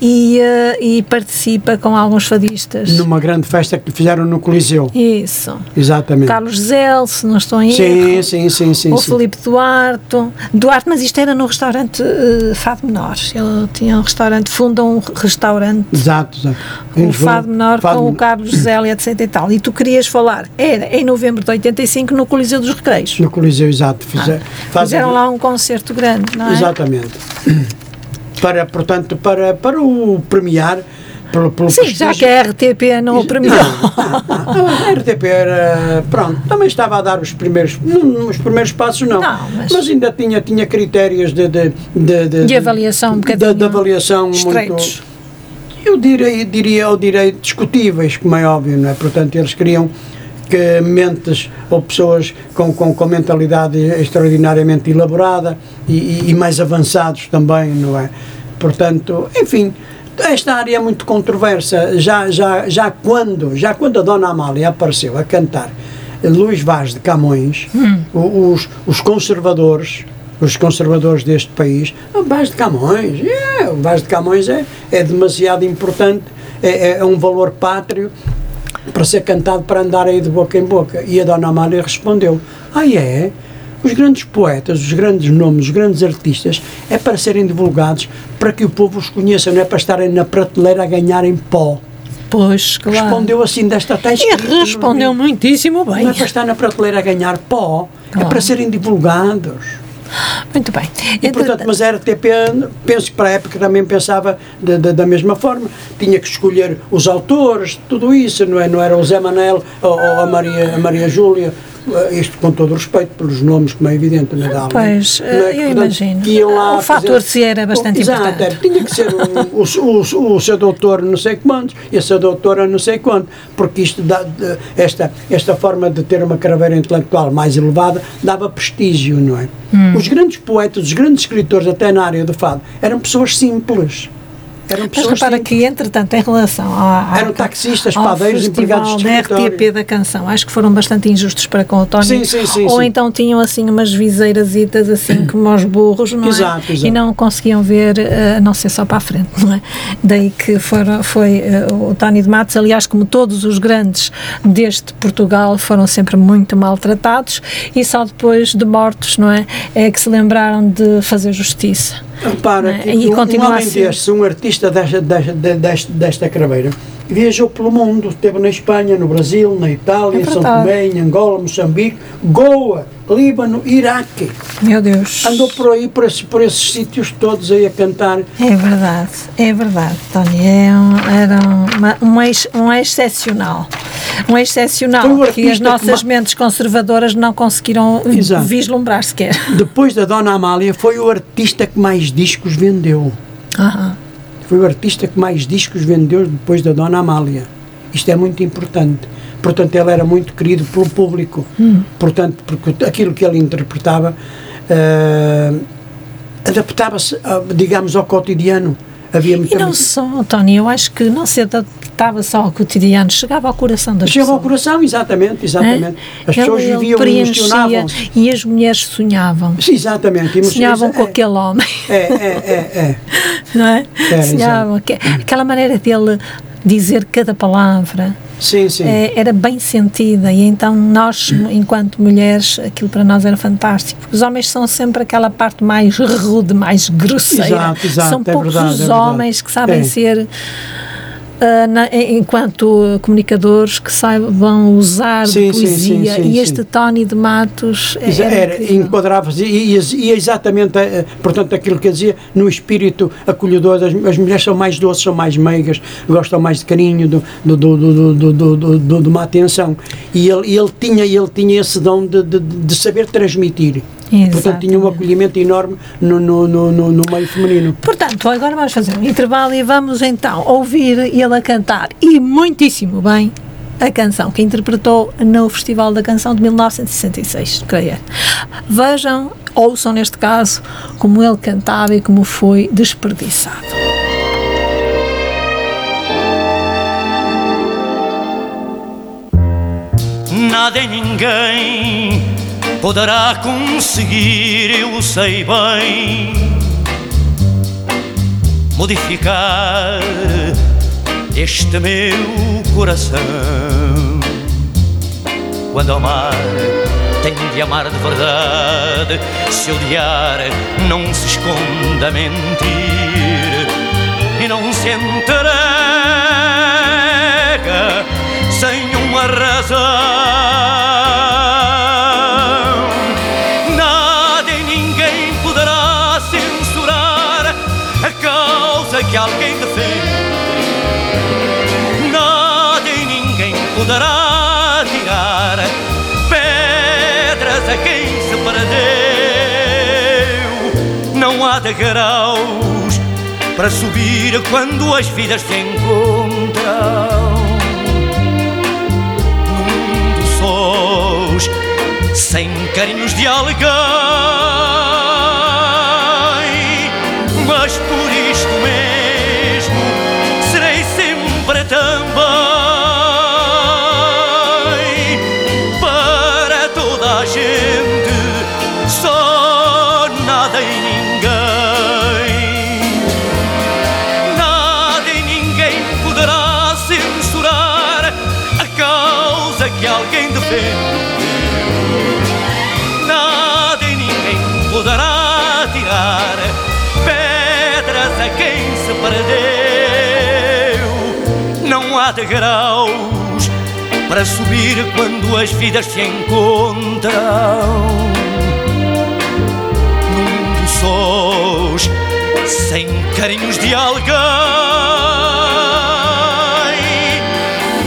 e, eh, e participa com alguns fadistas. numa grande festa que fizeram no Coliseu. Isso. Exatamente. Carlos Zel, se não estou em Sim, erro. sim, sim, sim. o sim. Filipe Duarte, Duarte, mas isto era no restaurante eh, Fado Menor. Ele tinha um restaurante, funda um restaurante Exato, exato. O Fado Menor Fado com o. Carlos Zélia, [COUGHS] etc e tal. E tu querias falar, era em novembro de 85 no Coliseu dos Recreios. No Coliseu, exato. Fizer, fazem- Fizeram lá um concerto grande, não é? Exatamente. Para, portanto, para, para o premiar, pelo, pelo Sim, já que a RTP não o premiou. [LAUGHS] A RTP era, pronto, também estava a dar os primeiros, não, os primeiros passos não, Não, mas- ainda tinha, tinha critérios de, de, de, de, De avaliação um de, bocadinho de avaliação estreitos. muito, eu direi, diria, eu direi discutíveis, como é óbvio, não é? Portanto, eles queriam que mentes ou pessoas com, com, com mentalidade extraordinariamente elaborada e, e- mais avançados também, não é? Portanto, enfim, esta área é muito controversa. Já, já, já, quando, já quando a Dona Amália apareceu a cantar Luís Vaz de Camões, o- os, os conservadores, os conservadores deste país, o Vaz de Camões, o Vaz de Camões é, é demasiado importante, é- é um valor pátrio. Para ser cantado para andar aí de boca em boca. E a Dona Amália respondeu: Ah, é? Os grandes poetas, os grandes nomes, os grandes artistas é para serem divulgados, para que o povo os conheça, não é para estarem na prateleira a ganharem pó. Pois, claro. Respondeu assim desta tal E respondeu muitíssimo bem. Não é para estar na prateleira a ganhar pó, é Claro. para serem divulgados. Muito bem. E, portanto, mas a RTP, penso que para a época também pensava de- de- da mesma forma. Tinha que escolher os autores, tudo isso, não, é? não era o Zé Manel ou, ou a, Maria, a Maria Júlia. Eh, Isto com todo o respeito pelos nomes, como é evidente, não é? da Alma, Pois, é? eu Que, portanto, imagino. lá O fator fazer- se era bastante Exato, importante. era. tinha que ser o, o, o, o seu doutor não sei quantos, e essa doutora não sei quanto, porque isto dá, esta, esta forma de ter uma craveira intelectual mais elevada dava prestígio, não é? Hum. Os grandes poetas, os grandes escritores, até na área do fado, eram pessoas simples. Eram Mas pessoas repara simples. que, entretanto, em relação a, a, Eram taxistas, padeiros, empregados de. RTP da canção, acho que foram bastante injustos para com o Tony. Sim, sim, sim, Ou então tinham assim umas viseirasitas assim como os burros, não é? Exato, exato. E não conseguiam ver, eh, a não ser só para a frente, não é? Daí que foram, foi eh, o Tony de Matos, aliás, como todos os grandes deste Portugal, foram sempre muito maltratados e só depois de mortos, não é? É que se lembraram de fazer justiça. Repara Né? que E um, homem assim. deste, um artista desta, desta, desta, desta craveira, viajou pelo mundo, esteve na Espanha, no Brasil, na Itália, É São. Tomé, em Angola, Moçambique, Goa, Líbano, Iraque. Meu Deus. Andou por aí, por, esses- por esses sítios todos aí a cantar. É verdade, é verdade, Tony. É um, era uma, um, ex, um excepcional. Um excepcional o que as que nossas ma- mentes conservadoras não conseguiram Exato. vislumbrar sequer. Depois da Dona Amália, foi o artista que mais discos vendeu. Aham. Foi o artista que mais discos vendeu depois da Dona Amália. Isto é muito importante. Portanto, ele era muito querido pelo público. Hum. Portanto, porque aquilo que ele interpretava eh, adaptava-se, ah, digamos, ao cotidiano. Havia E não só, Tony, eu acho que não se adaptava só ao cotidiano, chegava ao coração das Chegava ao pessoas. coração, exatamente, é? exatamente. As Ele- pessoas viviam e preenchia emocionavam-se. E as mulheres sonhavam. Sim, Exatamente. Sonhavam com é, aquele homem. É, é, é, é. [LAUGHS] não é? É, Sonhavam. aque- Aquela maneira dele dizer cada palavra. Sim, sim. é, era bem sentida e então nós, enquanto mulheres, aquilo para nós era fantástico. Porque os homens são sempre aquela parte mais rude, mais grosseira. Exato, exato, são é poucos verdade, os é homens que sabem É. ser. Ah, na- enquanto comunicadores que saibam usar Sim, de sim, sim, poesia e este Tony de Matos Exa- era, Era, enquadrava-se e, e, e exatamente, eh, portanto, aquilo que eu dizia, no espírito acolhedor, das, as mulheres são mais doces, são mais meigas, gostam mais de carinho, do, do, do, do, do, do, do- do- de uma atenção. E ele, ele, tinha, ele tinha esse dom de, de, de saber transmitir. Portanto, tinha um Exatamente. acolhimento enorme no, no, no, no, no meio feminino. Portanto, agora vamos fazer um intervalo e vamos então ouvir ele a cantar, e muitíssimo bem, a canção que interpretou no Festival da Canção de 1966, creio. Vejam, ouçam neste caso, como ele cantava e como foi desperdiçado. Nada e ninguém poderá conseguir, eu sei bem, modificar este meu coração. Quando amar, tem de amar de verdade. Se odiar, não se esconde a mentir e não se entrega sem uma razão. para subir quando as vidas se encontram. Num dos sós, sem carinhos de alguém. Degraus para subir quando as vidas se encontram. Num dos sós, sem carinhos de alguém,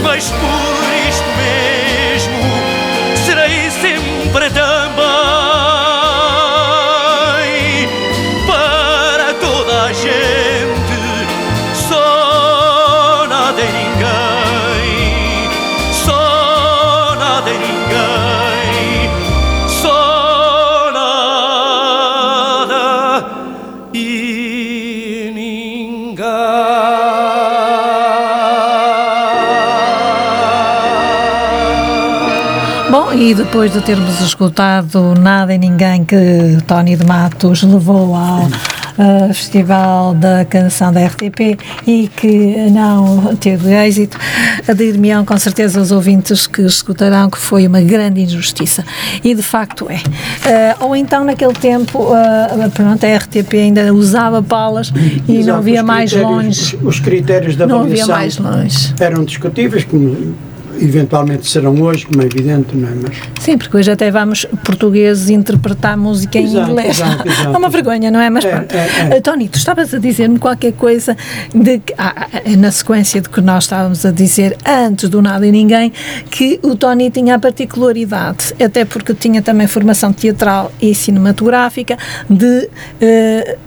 mas por e depois de termos escutado Nada e Ninguém que Tony de Matos levou ao ah, Festival da Canção da RTP e que não teve êxito, aderir-me-ão com certeza os ouvintes que escutarão que foi uma grande injustiça. E de facto é. Ah, ou então naquele tempo, ah, pronto, a RTP ainda usava palas e Exato, não havia os mais longe. Os, os critérios da avaliação eram discutíveis, como eventualmente serão hoje, como é evidente, não é? Mas Sim, porque hoje até vamos portugueses interpretar música em Exato, inglês. exato, [LAUGHS] exato. é uma vergonha, não é? Mas É, pronto. é, é. Uh, Tony, tu estavas a dizer-me qualquer coisa de ah, ah, na sequência de que nós estávamos a dizer antes do Nada e Ninguém, que o Tony tinha a particularidade, até porque tinha também formação teatral e cinematográfica, de. eh,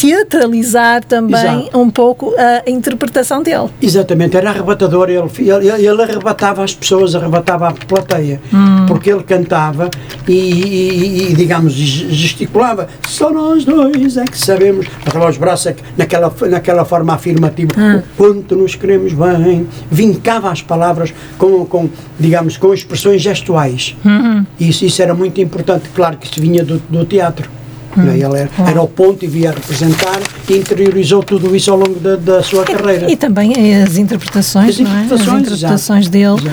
teatralizar também Exato. um pouco a interpretação dele. Exatamente, era arrebatador, ele, ele, ele arrebatava as pessoas, arrebatava a plateia, porque ele cantava e, e- e, digamos, gesticulava, só nós dois é que sabemos, atrava os braços é que- naquela, naquela forma afirmativa, o quanto nos queremos bem, vincava as palavras com, com digamos, com expressões gestuais. Isso, isso era muito importante, claro que isso vinha do, do teatro. É? Ele era, era o ponto e via representar e interiorizou tudo isso ao longo da, da sua carreira. E também as interpretações, As não é? interpretações, As interpretações dele.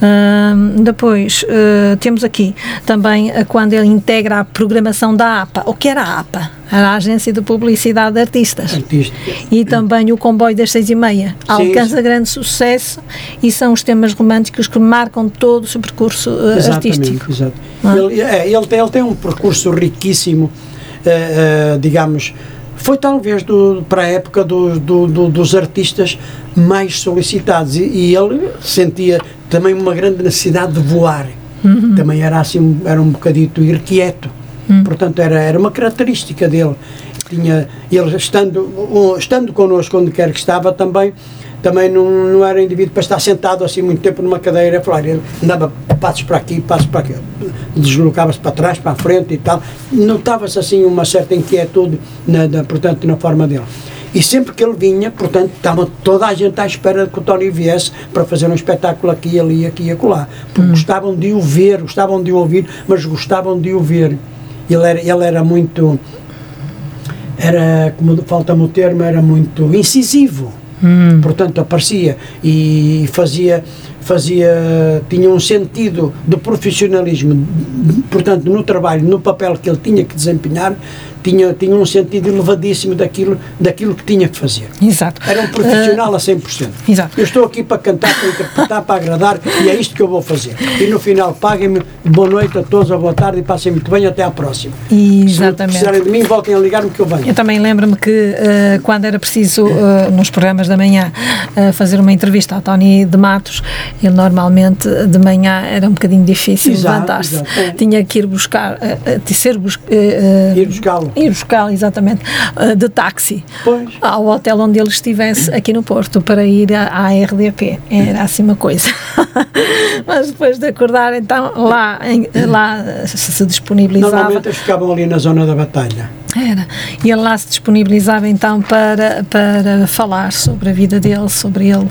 Ahm, depois, eh, temos aqui também eh, quando ele integra a programação da APA. O que era a APA? Era a Agência de Publicidade de Artistas. Artista. E também o comboio das seis e meia. Alcança sim. grande sucesso e são os temas românticos que marcam todo o seu percurso eh, artístico. Exato. Não é? Ele, é, ele, tem, ele tem um percurso riquíssimo, eh, digamos, foi talvez do, para a época do, do- do- dos artistas mais solicitados e, e ele sentia também uma grande necessidade de voar. Uhum. Também era assim, era um bocadito irquieto. Hum. Portanto, era, era uma característica dele. Tinha, ele estando, estando connosco onde quer que estava também, também não, não era indivíduo para estar sentado assim muito tempo numa cadeira a falar. Ele andava passos para aqui, passos para aqui, deslocava-se para trás, para a frente e tal. Notava-se assim uma certa inquietude, na, na- portanto, na forma dele. E sempre que ele vinha, portanto, estava toda a gente à espera que o Tony viesse para fazer um espetáculo aqui, ali, aqui e acolá. Porque gostavam de o ver, gostavam de o ouvir, mas gostavam de o ver. Ele era, ele era muito, era, como falta-me o termo, era muito incisivo. Portanto, aparecia e fazia, fazia, tinha um sentido de profissionalismo, portanto, no trabalho, no papel que ele tinha que desempenhar, tinha, tinha um sentido elevadíssimo daquilo, daquilo que tinha que fazer. Exato. Era um profissional a 100%. Exato. Eu estou aqui para cantar, para interpretar, para agradar e é isto que eu vou fazer. E no final, paguem-me boa noite a todos, ou boa tarde e passem muito bem até à próxima. Se Exatamente. precisarem de mim, voltem a ligar-me que eu venho. Eu também lembro-me que eh, quando era preciso, eh, nos programas da manhã, eh, fazer uma entrevista ao Tony de Matos, ele normalmente de manhã era um bocadinho difícil levantar-se. é. Tinha que ir buscar, ser Ir buscá-lo. Ir buscá-lo, exatamente, eh, de táxi. Pois. Ao hotel onde ele estivesse, aqui no Porto, para ir à, à RDP. Era assim uma coisa. [LAUGHS] Mas depois de acordar, então, lá, em- lá se disponibilizava. Normalmente eles ficavam ali na zona da batalha. Era. E ele lá se disponibilizava então para, para falar sobre a vida dele, sobre ele.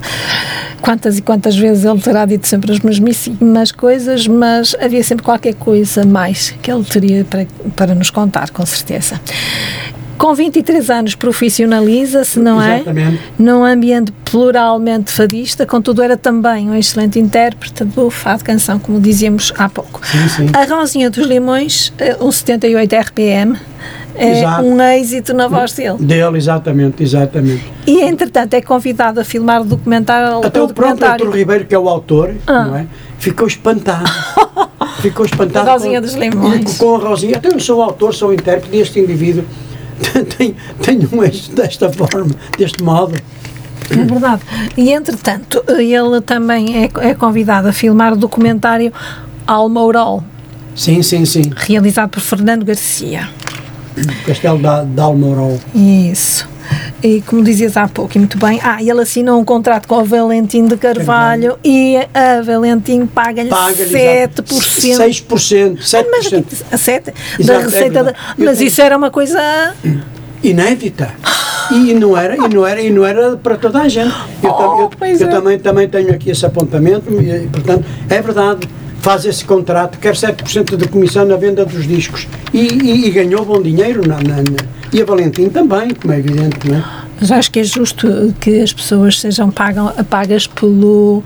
Quantas e quantas vezes ele terá dito sempre as mesmíssimas coisas, mas havia sempre qualquer coisa mais que ele teria para, para nos contar, com certeza. Com 23 anos profissionaliza-se, não é? Exatamente. Num ambiente pluralmente fadista, contudo era também um excelente intérprete do fado canção, como dizíamos há pouco. Sim, sim. A Rosinha dos Limões, eh, um 78 RPM, é Exato. um êxito na voz dele. Dele, exatamente, exatamente. E, entretanto, é convidado a filmar o documentário. Até o próprio. Artur Ribeiro, que é o autor, Ah. não é? ficou espantado. [LAUGHS] ficou espantado. A Rosinha dos Limões. Com a Rosinha. Até eu sou autor, sou intérprete deste indivíduo. [LAUGHS] Tem, tem um êxito desta forma, deste modo. É verdade. E, entretanto, ele também é, é convidado a filmar o documentário Almourol, Sim, sim, sim. realizado por Fernando Garcia. Castelo da, da Almorol. Isso. E como dizias há pouco, e muito bem, ah, ele assinou um contrato com a Valentim de Carvalho e a Valentim paga-lhe Paga-lhe 7%. 6%, 7%. Mas o que é que- a 7% da Exato, é receita. da- verdade. Eu mas isso era uma coisa. inédita. E não era, e não era, e não era para toda a gente. Eu, tam- eu- Oh, pois eu é. também, também tenho aqui esse apontamento, e, portanto, é verdade. Faz esse contrato, quer 7% de comissão na venda dos discos. E, e- e ganhou bom dinheiro. Na, na- na- e a Valentim também, como é evidente, não é? Mas acho que é justo que as pessoas sejam pagam, pagas pelo,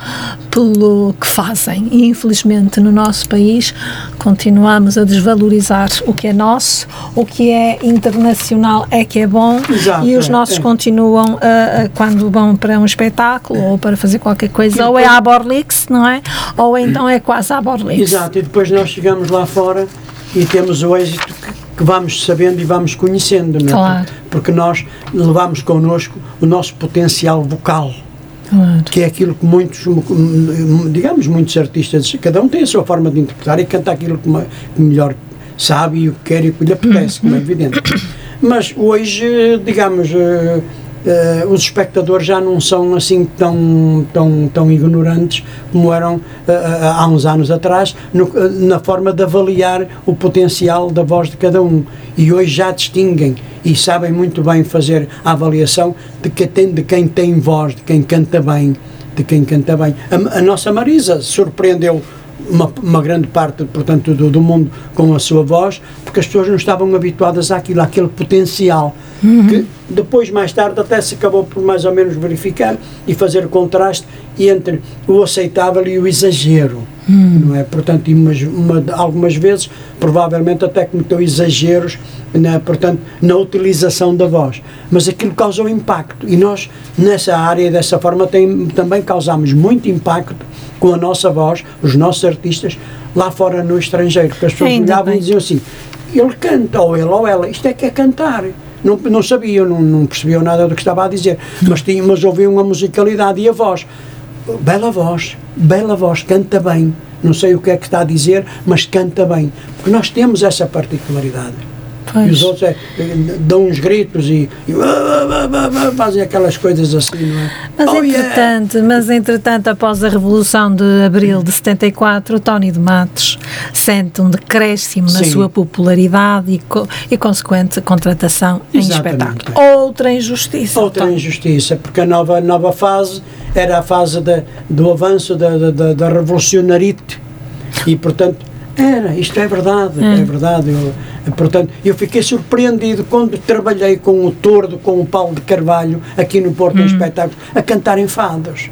pelo que fazem. E infelizmente no nosso país continuamos a desvalorizar o que é nosso, o que é internacional é que é bom Exato, e os é, nossos é. continuam a, a- quando vão para um espetáculo ou para fazer qualquer coisa, ou é à Borlix, não é? Ou então é quase à Borlix. Exato, e depois nós chegamos lá fora e temos o êxito que, vamos sabendo e vamos conhecendo, não é? Claro. Porque nós levamos connosco o nosso potencial vocal. Claro. que é aquilo que muitos, digamos, muitos artistas, cada um tem a sua forma de interpretar e canta aquilo que que melhor sabe e o que quer e o que lhe apetece, como é evidente. [COUGHS] Mas hoje, digamos, eh, os espectadores já não são assim tão, tão, tão ignorantes como eram eh, há uns anos atrás, no- eh, na forma de avaliar o potencial da voz de cada um. E hoje já distinguem e sabem muito bem fazer a avaliação de, que tem, de quem tem voz, de quem canta bem, de quem canta bem. A, a nossa Marisa surpreendeu uma, uma grande parte, portanto, do, do mundo com a sua voz, porque as pessoas não estavam habituadas àquilo, àquele potencial, que depois, mais tarde, até se acabou por mais ou menos verificar e fazer o contraste entre o aceitável e o exagero, não é? Portanto, umas- uma- algumas vezes, provavelmente até cometeu exageros, na, portanto, na utilização da voz, mas aquilo causou impacto e nós, nessa área, dessa forma, tem, também causamos muito impacto com a nossa voz, os nossos artistas, lá fora no estrangeiro, porque as pessoas Ainda olhavam bem. e diziam assim, ele canta, ou ele ou ela, isto é que é cantar. Não, não sabiam, não, não percebiam nada do que estava a dizer, mas, tinham, mas ouviam a musicalidade e a voz. Bela voz, bela voz, canta bem. Não sei o que é que está a dizer, mas canta bem. Porque nós temos essa particularidade. Pois. E os outros é, dão uns gritos e, e fazem aquelas coisas assim, não é? Mas, Oh, yeah! entretanto, mas entretanto, após a Revolução de Abril de 74, o Tony de Matos sente um decréscimo na Sim. sua popularidade e, co- e consequente contratação em Exatamente. espetáculo. Outra injustiça. Outra Tony. injustiça, porque a nova, nova fase era a fase da, do avanço da, da, da, da revolucionarite e, portanto, era, isto é verdade, é, verdade. Eu, portanto, eu fiquei surpreendido quando trabalhei com o Tordo, com o Paulo de Carvalho, aqui no Porto em Espetáculos, a cantarem fados.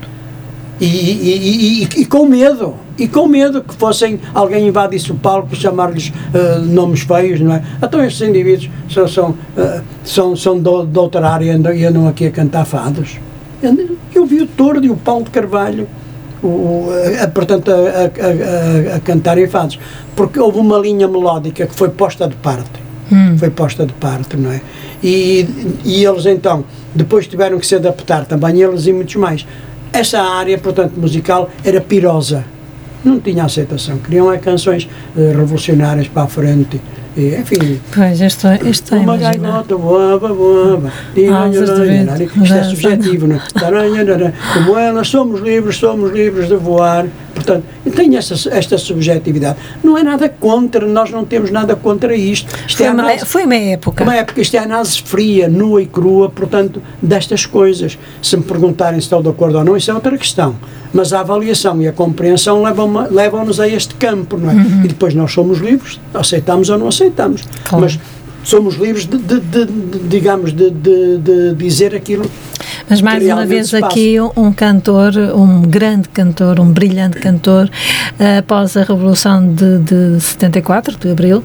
E, e- e- e- com medo, e com medo que fossem alguém invadisse o palco, chamar-lhes eh, nomes feios, não é? Então estes indivíduos são, são, eh, são, são do, de outra área e andam, andam aqui a cantar fados. Eu, eu vi o Tordo e o Paulo de Carvalho, o, a- portanto, a, a, a, a cantarem fados, porque houve uma linha melódica que foi posta de parte. Foi posta de parte, não é? E, e eles então, depois tiveram que se adaptar também, eles e muitos mais. Essa área, portanto, musical era pirosa, não tinha aceitação, queriam é canções eh, revolucionárias para a frente, e, enfim, Pois, isto é uma gaivota voava, voava. Isto é subjetivo, não é? Como ela, somos livres, somos livres de voar. Portanto, tem essa, esta subjetividade. Não é nada contra, nós não temos nada contra isto. Isto Foi é uma, análise- foi uma época. uma época, isto é análise fria, nua e crua, portanto, destas coisas. Se me perguntarem se estou de acordo ou não, isso é outra questão. Mas a avaliação e a compreensão levam- levam-nos a este campo, não é? E depois nós somos livres, aceitamos ou não aceitamos. Claro. Mas somos livres de, de- de- de- digamos, de dizer aquilo Mas mais uma vez aqui um, cantor, um grande cantor, um brilhante cantor, uh, após a Revolução de, de 74, de Abril, uh,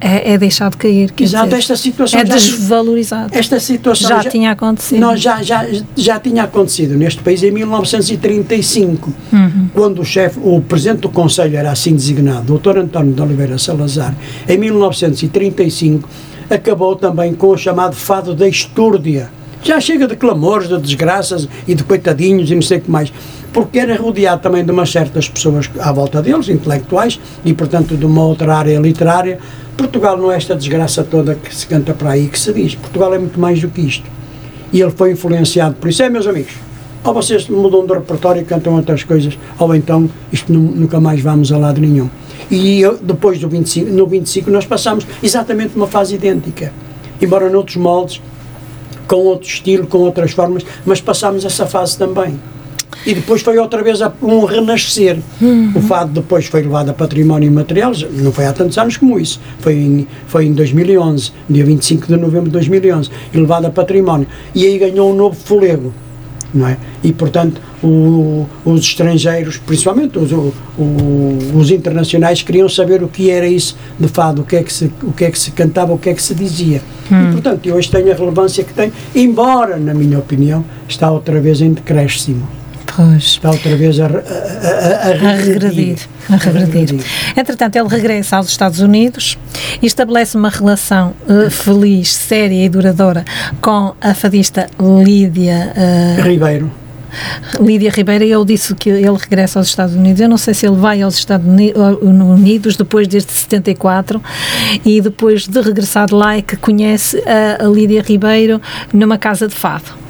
é, é, deixado cair. Exato, dizer, esta situação é já, desvalorizado. Esta situação já, já tinha acontecido. Não, já, já, já tinha acontecido neste país em 1935, uhum. quando o chefe, o presidente do Conselho era assim designado, Dr. António de Oliveira Salazar, em 1935 acabou também com o chamado fado da estúrdia já chega de clamores, de desgraças e de coitadinhos e não sei o que mais. Porque era rodeado também de umas certas pessoas à volta deles, intelectuais, e portanto de uma outra área literária. Portugal não é esta desgraça toda que se canta para aí que se diz. Portugal é muito mais do que isto. E ele foi influenciado por isso. É, meus amigos, ou vocês mudam de repertório e cantam outras coisas, ou então isto nunca mais vamos a lado nenhum. E eu, depois do 25, no 25 nós passamos exatamente uma fase idêntica. Embora noutros moldes, com outro estilo, com outras formas, mas passámos essa fase também. E depois foi outra vez um renascer. Uhum. O fado depois foi levado a património imaterial, não foi há tantos anos como isso, foi em, foi em 2011, dia 25 de novembro de 2011, e levado a património. E aí ganhou um novo folego não é? E, portanto, o, os estrangeiros, principalmente os, o, os internacionais, queriam saber o que era isso de fado, o que é que se, o que é que se cantava, o que é que se dizia. Hum. E, portanto, hoje tem a relevância que tem, embora, na minha opinião, está outra vez em decréscimo. Pois. Está outra vez a, a, a, a regredir. A regredir. Entretanto, ele regressa aos Estados Unidos e estabelece uma relação uh, feliz, séria e duradoura com a fadista Lídia uh, Ribeiro. Lídia Ribeiro, ele disse que ele regressa aos Estados Unidos. Eu não sei se ele vai aos Estados Unidos depois desde 74 e depois de regressar de lá é que conhece a Lídia Ribeiro numa casa de fado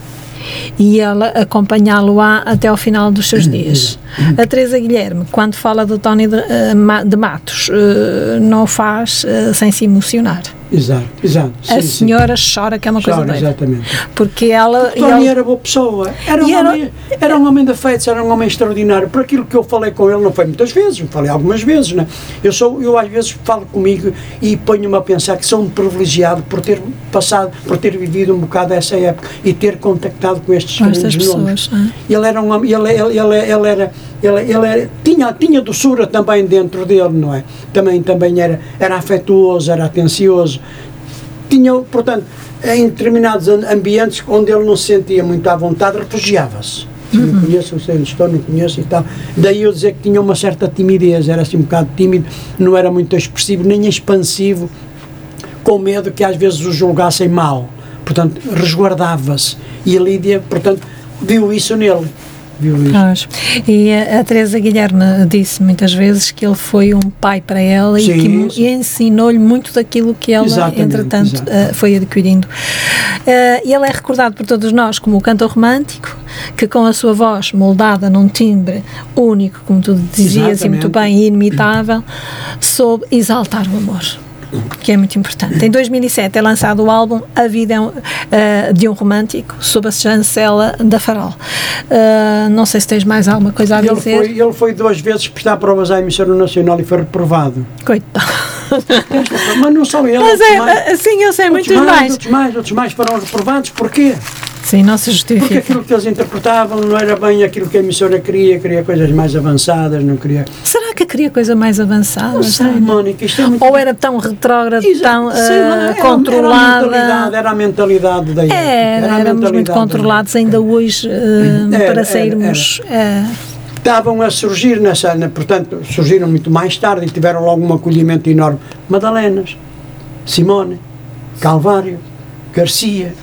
e ela acompanhá-lo-á até ao final dos seus dias. A Teresa Guilherme, quando fala do Tony de, eh, de Matos, eh, não o faz eh, sem se emocionar. Exato, exato. Sim, a senhora sim. chora, que é uma chora, coisa doida. exatamente. Porque ela... Porque Tony era boa pessoa. Era um, era, homem, era um homem de feitos, era um homem extraordinário. Por aquilo que eu falei com ele, não foi muitas vezes, falei algumas vezes, né? Eu, sou, eu às vezes falo comigo e ponho-me a pensar que sou um privilegiado por ter passado, por ter vivido um bocado essa época e ter contactado com estes grandes nomes. É? Ele era um homem, ele, ele, ele, ele era ele, ele tinha, tinha doçura também dentro dele, não é? Também, também era, era afetuoso, era atencioso. Tinha, portanto, em determinados ambientes onde ele não se sentia muito à vontade, refugiava-se. Uhum. Não conheço, sei onde estou, não conheço e tal. Daí eu dizer que tinha uma certa timidez, era assim um bocado tímido, não era muito expressivo, nem expansivo, com medo que às vezes o julgassem mal. Portanto, resguardava-se. E a Lídia, portanto, viu isso nele viu. E a, a Teresa Guilherme disse muitas vezes que ele foi um pai para ela sim, e que ensinou-lhe muito daquilo que ela, Exatamente, entretanto, uh, foi adquirindo. Uh, e ele é recordado por todos nós como o cantor romântico, que com a sua voz moldada num timbre único, como tu dizias, e muito bem, inimitável, soube exaltar o amor que é muito importante. Em 2007 é lançado o álbum A Vida uh, de um Romântico, sob a chancela da Farol. Uh, não sei se tens mais alguma coisa a ele dizer. Foi, ele foi duas vezes prestar provas à emissora nacional e foi reprovado. Coitado. Mas não só ele. Mas é, mais, assim eu sei muitos mais, mais. Outros mais, outros mais foram reprovados. Porquê? Sim, não se justifica. Porque aquilo que eles interpretavam não era bem aquilo que a emissora queria, queria coisas mais avançadas, não queria. Será que queria coisa mais avançada? Não sei, Mónica, isto é muito... Ou era tão retrógrado, tão uh, era, controlada? Era a mentalidade, era a mentalidade da época. Era, era éramos muito controlados ainda hoje uh, era, para sairmos. Era, uh, estavam a surgir nessa, portanto, surgiram muito mais tarde e tiveram logo um acolhimento enorme. Madalenas, Simone, Calvário, Garcia,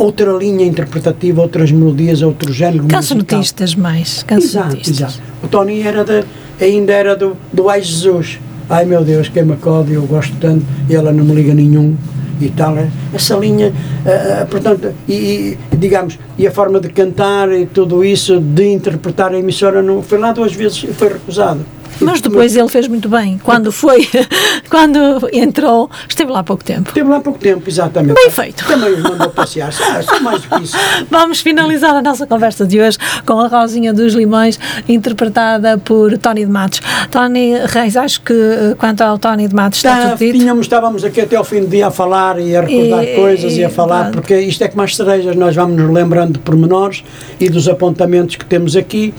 outra linha interpretativa, outras melodias, outro género Cancionetistas mais. Exato, exato. O Tony era de, ainda era do, do Ai Jesus. Ai meu Deus, quem me acode, eu gosto tanto, e ela não me liga nenhum e tal. É, essa linha, uh, portanto, e, e, digamos, e a forma de cantar e tudo isso, de interpretar a emissora, não, foi lá duas vezes e foi recusado. [LAUGHS] Mas depois ele fez muito bem. Quando foi, [LAUGHS] quando entrou, esteve lá há pouco tempo. Esteve lá há pouco tempo, exatamente. Bem feito. Também os mandou passear. Ah, só mais do que isso. [LAUGHS] Vamos finalizar a nossa conversa de hoje com a Rosinha dos Limões, interpretada por Tony de Matos. Tony Reis, acho que eh, quanto ao Tony de Matos está Tá, tudo dito. tínhamos, estávamos aqui até ao fim do dia a falar e a recordar E- coisas e a e- falar, pronto. porque isto é como as cerejas, nós vamos nos lembrando de pormenores e dos apontamentos que temos aqui.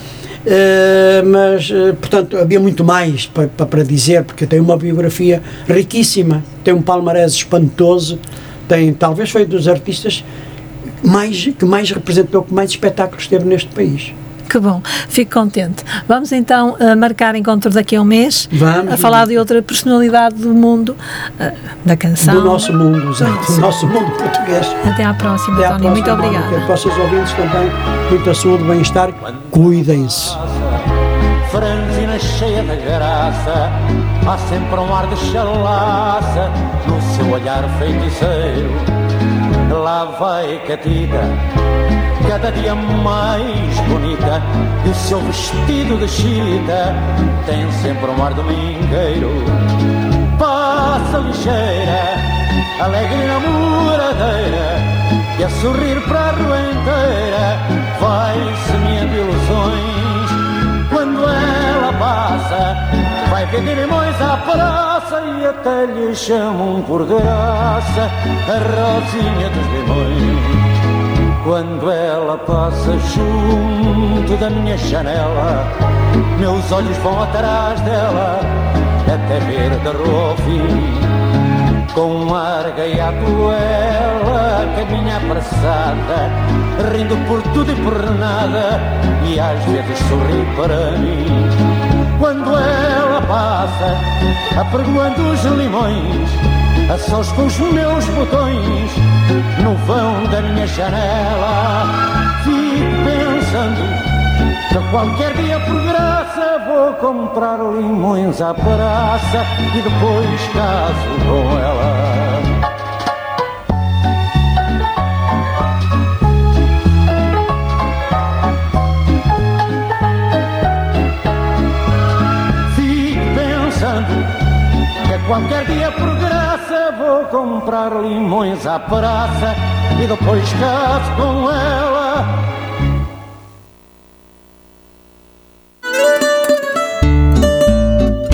Eh, mas, eh, portanto, havia muito mais para, para, para dizer, porque tem uma biografia riquíssima, tem um palmarés espantoso, tem, talvez foi dos artistas mais, que mais representou, que mais espetáculos teve neste país. Que bom, fico contente. Vamos então eh, marcar encontro daqui a um mês Vamos. a falar de outra personalidade do mundo eh, da canção. Do nosso mundo, exato, do nosso mundo português. Até à próxima, Até à Tony. próxima, Muito obrigada. Para os seus ouvintes também, muita saúde, bem-estar. Cuidem-se. franzina cheia de graça, há sempre um ar de chalaça no seu olhar feiticeiro. Lá vai Catita, dia mais bonita, e o seu vestido de chita tem sempre um ar domingueiro. Passa ligeira, alegre namoradeira, e a sorrir para a rua inteira, vai semeando ilusões. Quando ela passa, vai vender limões à praça e até lhe chamam por graça a Rosinha dos Limões. Quando ela passa junto da minha janela, meus olhos vão atrás dela até ver de fim. Com um ar gaiato ela caminha apressada Rindo por tudo e por nada E às vezes sorri para mim Quando ela passa apregoando os limões A sós com os meus botões No vão da minha janela Fico pensando que qualquer dia por graça vou comprar limões à praça e depois caso com ela. Fico pensando que qualquer dia por graça vou comprar limões à praça e depois caso com ela